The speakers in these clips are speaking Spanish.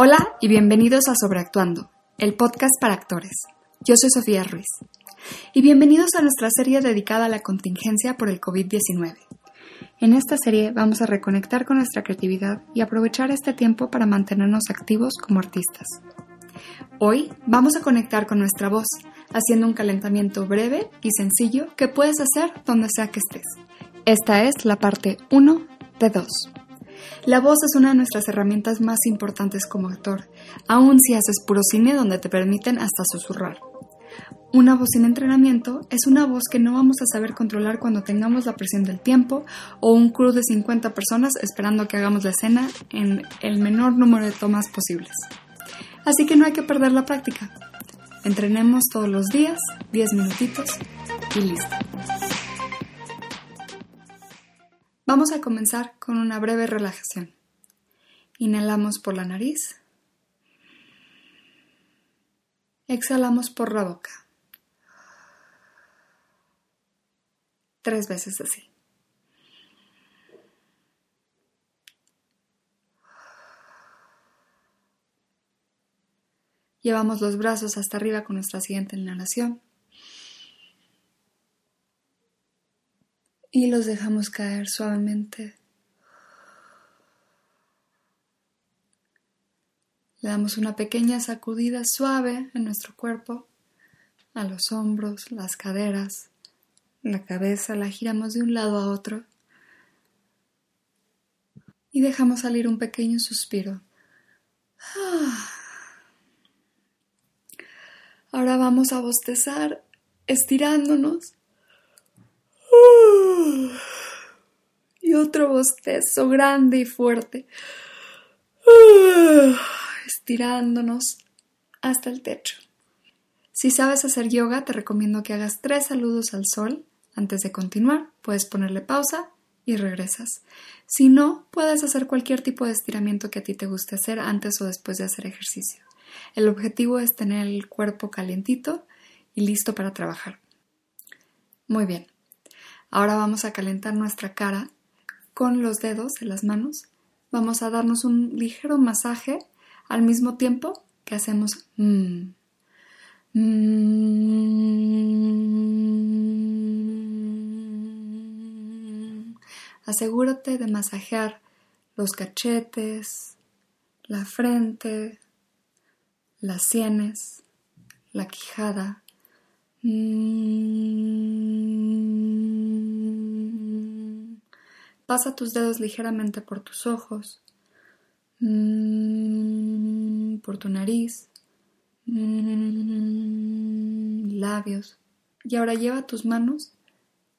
Hola y bienvenidos a Sobreactuando, el podcast para actores. Yo soy Sofía Ruiz. Y bienvenidos a nuestra serie dedicada a la contingencia por el COVID-19. En esta serie vamos a reconectar con nuestra creatividad y aprovechar este tiempo para mantenernos activos como artistas. Hoy vamos a conectar con nuestra voz, haciendo un calentamiento breve y sencillo que puedes hacer donde sea que estés. Esta es la parte 1 de 2. La voz es una de nuestras herramientas más importantes como actor, aun si haces puro cine donde te permiten hasta susurrar. Una voz sin entrenamiento es una voz que no vamos a saber controlar cuando tengamos la presión del tiempo o un crew de 50 personas esperando que hagamos la escena en el menor número de tomas posibles. Así que no hay que perder la práctica. Entrenemos todos los días, 10 minutitos y listo. Vamos a comenzar con una breve relajación. Inhalamos por la nariz. Exhalamos por la boca. Tres veces así. Llevamos los brazos hasta arriba con nuestra siguiente inhalación. Y los dejamos caer suavemente. Le damos una pequeña sacudida suave en nuestro cuerpo, a los hombros, las caderas, la cabeza, la giramos de un lado a otro y dejamos salir un pequeño suspiro. Ahora vamos a bostezar estirándonos otro bostezo grande y fuerte. Estirándonos hasta el techo. Si sabes hacer yoga, te recomiendo que hagas tres saludos al sol antes de continuar. Puedes ponerle pausa y regresas. Si no, puedes hacer cualquier tipo de estiramiento que a ti te guste hacer antes o después de hacer ejercicio. El objetivo es tener el cuerpo calientito y listo para trabajar. Muy bien. Ahora vamos a calentar nuestra cara con los dedos de las manos. Vamos a darnos un ligero masaje al mismo tiempo que hacemos mmm. Asegúrate de masajear los cachetes, la frente, las sienes, la quijada. Pasa tus dedos ligeramente por tus ojos, mm, por tu nariz, mm, labios. Y ahora lleva tus manos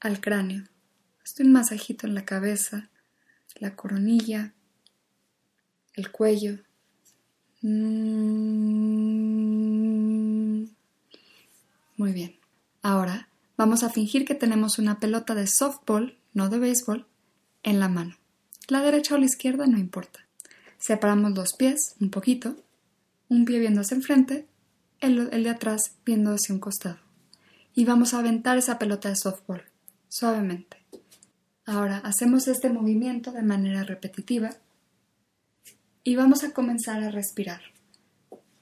al cráneo. Hazte un masajito en la cabeza, la coronilla, el cuello. Mm. Muy bien. Ahora vamos a fingir que tenemos una pelota de softball, no de béisbol, en la mano. La derecha o la izquierda no importa. Separamos los pies un poquito, un pie viendo hacia enfrente, el, el de atrás viendo hacia un costado. Y vamos a aventar esa pelota de softball, suavemente. Ahora hacemos este movimiento de manera repetitiva y vamos a comenzar a respirar.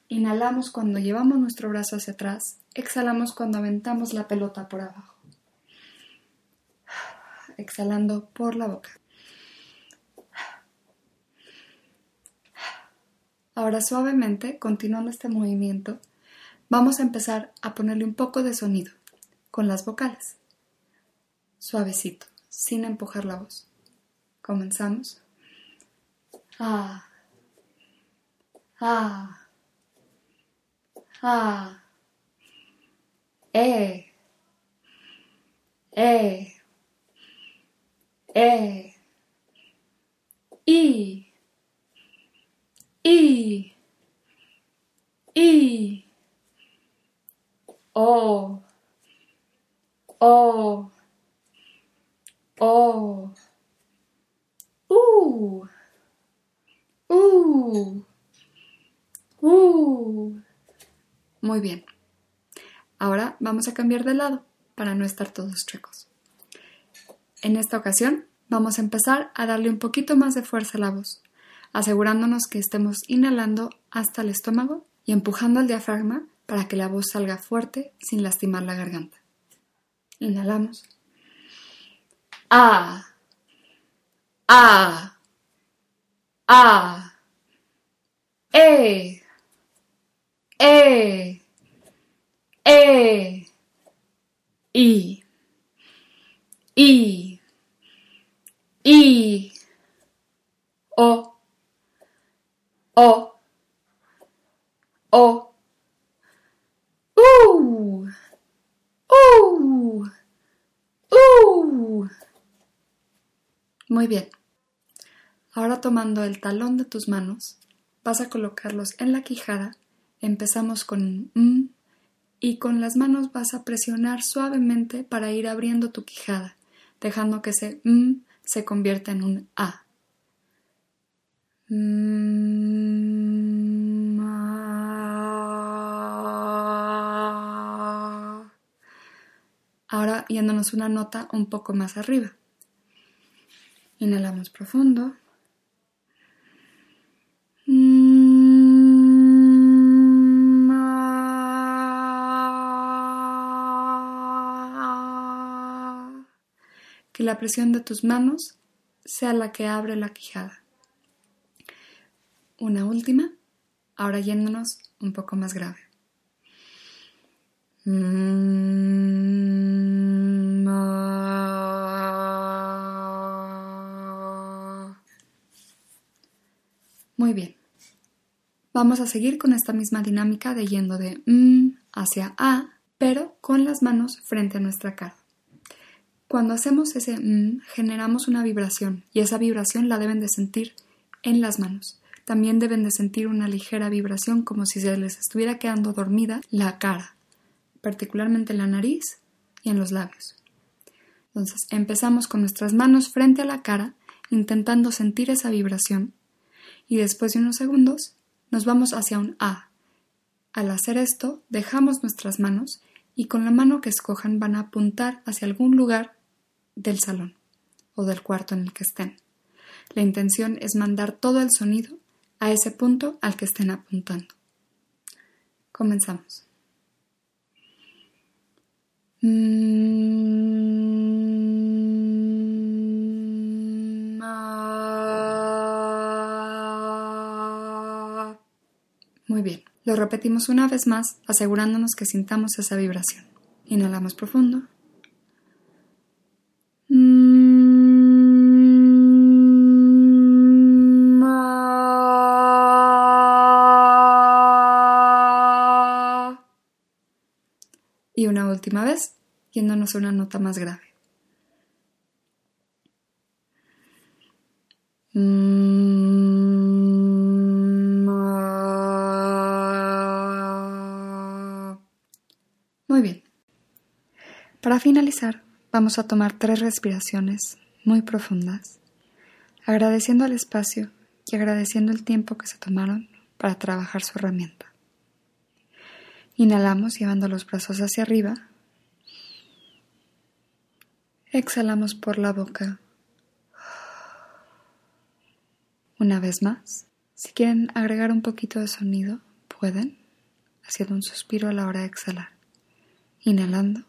Inhalamos cuando llevamos nuestro brazo hacia atrás, exhalamos cuando aventamos la pelota por abajo exhalando por la boca. Ahora suavemente, continuando este movimiento, vamos a empezar a ponerle un poco de sonido con las vocales. Suavecito, sin empujar la voz. Comenzamos. Ah. Ah. Ah. Eh. Eh. E. I. I. I. O. O. O. U. U. U. Muy bien. Ahora vamos a cambiar de lado para no estar todos chuecos. En esta ocasión vamos a empezar a darle un poquito más de fuerza a la voz. asegurándonos que estemos inhalando hasta el estómago y empujando el diafragma para que la voz salga fuerte sin lastimar la garganta. Inhalamos. A. A. A. E. E. E. I. I. I. O. O. O. Uh. Uh. Uh. Muy bien. Ahora tomando el talón de tus manos, vas a colocarlos en la quijada. Empezamos con m y con las manos vas a presionar suavemente para ir abriendo tu quijada, dejando que ese m se convierta en un a. Ahora yéndonos una nota un poco más arriba. Inhalamos profundo. Que la presión de tus manos sea la que abre la quijada. Una última, ahora yéndonos un poco más grave. Muy bien. Vamos a seguir con esta misma dinámica de yendo de M hacia A, pero con las manos frente a nuestra cara. Cuando hacemos ese M, generamos una vibración y esa vibración la deben de sentir en las manos. También deben de sentir una ligera vibración como si se les estuviera quedando dormida la cara, particularmente en la nariz y en los labios. Entonces empezamos con nuestras manos frente a la cara, intentando sentir esa vibración y después de unos segundos nos vamos hacia un A. Al hacer esto, dejamos nuestras manos y con la mano que escojan van a apuntar hacia algún lugar del salón o del cuarto en el que estén. La intención es mandar todo el sonido a ese punto al que estén apuntando. Comenzamos. Muy bien, lo repetimos una vez más, asegurándonos que sintamos esa vibración. Inhalamos profundo. Y una última vez, yéndonos a una nota más grave. Muy bien. Para finalizar, vamos a tomar tres respiraciones muy profundas, agradeciendo al espacio y agradeciendo el tiempo que se tomaron para trabajar su herramienta. Inhalamos llevando los brazos hacia arriba. Exhalamos por la boca. Una vez más, si quieren agregar un poquito de sonido, pueden, haciendo un suspiro a la hora de exhalar. Inhalando.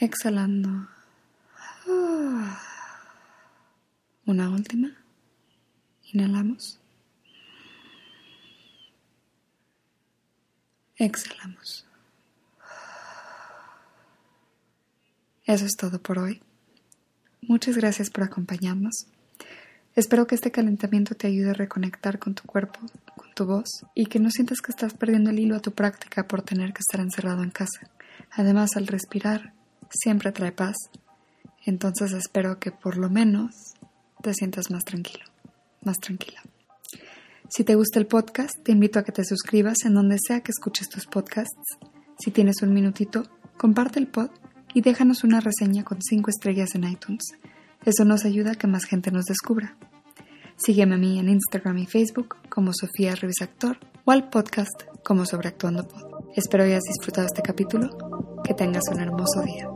Exhalando. Una última. Inhalamos. Exhalamos. Eso es todo por hoy. Muchas gracias por acompañarnos. Espero que este calentamiento te ayude a reconectar con tu cuerpo, con tu voz y que no sientas que estás perdiendo el hilo a tu práctica por tener que estar encerrado en casa. Además, al respirar siempre trae paz. Entonces espero que por lo menos te sientas más tranquilo, más tranquila. Si te gusta el podcast, te invito a que te suscribas en donde sea que escuches tus podcasts. Si tienes un minutito, comparte el pod y déjanos una reseña con 5 estrellas en iTunes. Eso nos ayuda a que más gente nos descubra. Sígueme a mí en Instagram y Facebook como Sofía Actor o al podcast como Sobreactuando Pod. Espero hayas disfrutado este capítulo. Que tengas un hermoso día.